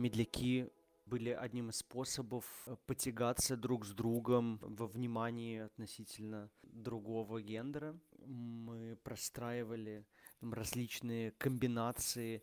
Медляки были одним из способов э, потягаться друг с другом во внимании относительно другого гендера. Мы простраивали там, различные комбинации,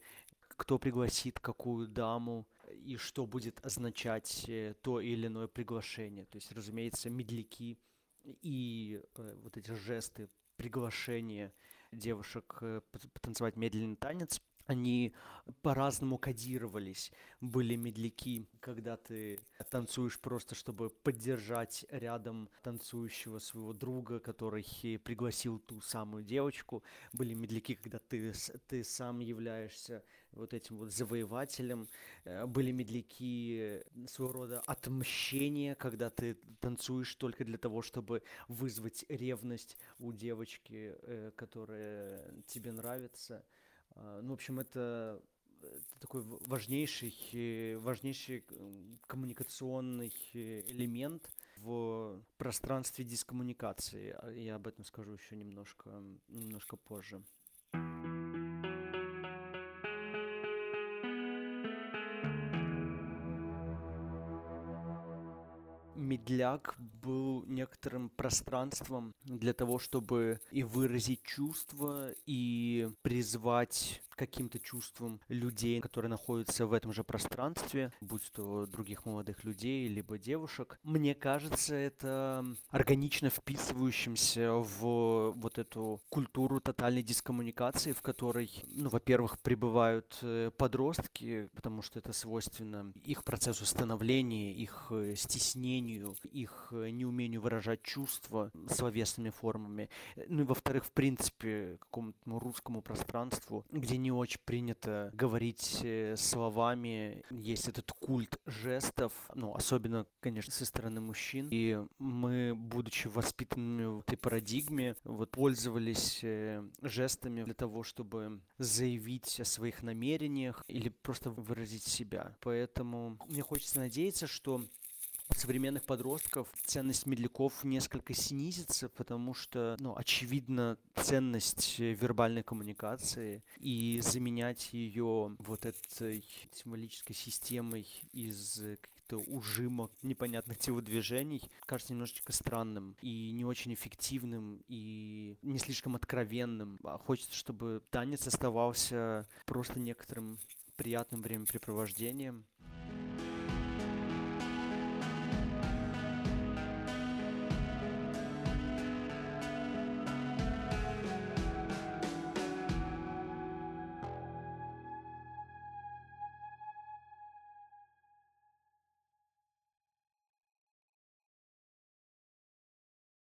кто пригласит какую даму и что будет означать э, то или иное приглашение. То есть, разумеется, медляки и э, вот эти жесты приглашения девушек э, потанцевать медленный танец они по-разному кодировались. Были медляки, когда ты танцуешь просто, чтобы поддержать рядом танцующего своего друга, который пригласил ту самую девочку. Были медляки, когда ты, ты сам являешься вот этим вот завоевателем. Э, были медляки своего рода отмщения, когда ты танцуешь только для того, чтобы вызвать ревность у девочки, э, которая тебе нравится. А, ну, в общем, это, это такой важнейший, важнейший коммуникационный элемент в пространстве дискоммуникации. А я об этом скажу еще немножко, немножко позже. Медляк был некоторым пространством для того, чтобы и выразить чувства, и призвать каким-то чувством людей, которые находятся в этом же пространстве, будь то других молодых людей, либо девушек. Мне кажется, это органично вписывающимся в вот эту культуру тотальной дискоммуникации, в которой, ну, во-первых, пребывают э, подростки, потому что это свойственно их процессу становления, их э, стеснению, их э, неумению выражать чувства словесными формами. Ну и во-вторых, в принципе, какому-то ну, русскому пространству, где не не очень принято говорить э, словами. Есть этот культ жестов, ну, особенно, конечно, со стороны мужчин. И мы, будучи воспитанными в этой парадигме, вот пользовались э, жестами для того, чтобы заявить о своих намерениях или просто выразить себя. Поэтому мне хочется надеяться, что современных подростков ценность медляков несколько снизится, потому что, ну, очевидно, ценность вербальной коммуникации и заменять ее вот этой символической системой из каких-то ужимок, непонятных телодвижений, кажется немножечко странным и не очень эффективным и не слишком откровенным. А хочется, чтобы танец оставался просто некоторым приятным времяпрепровождением,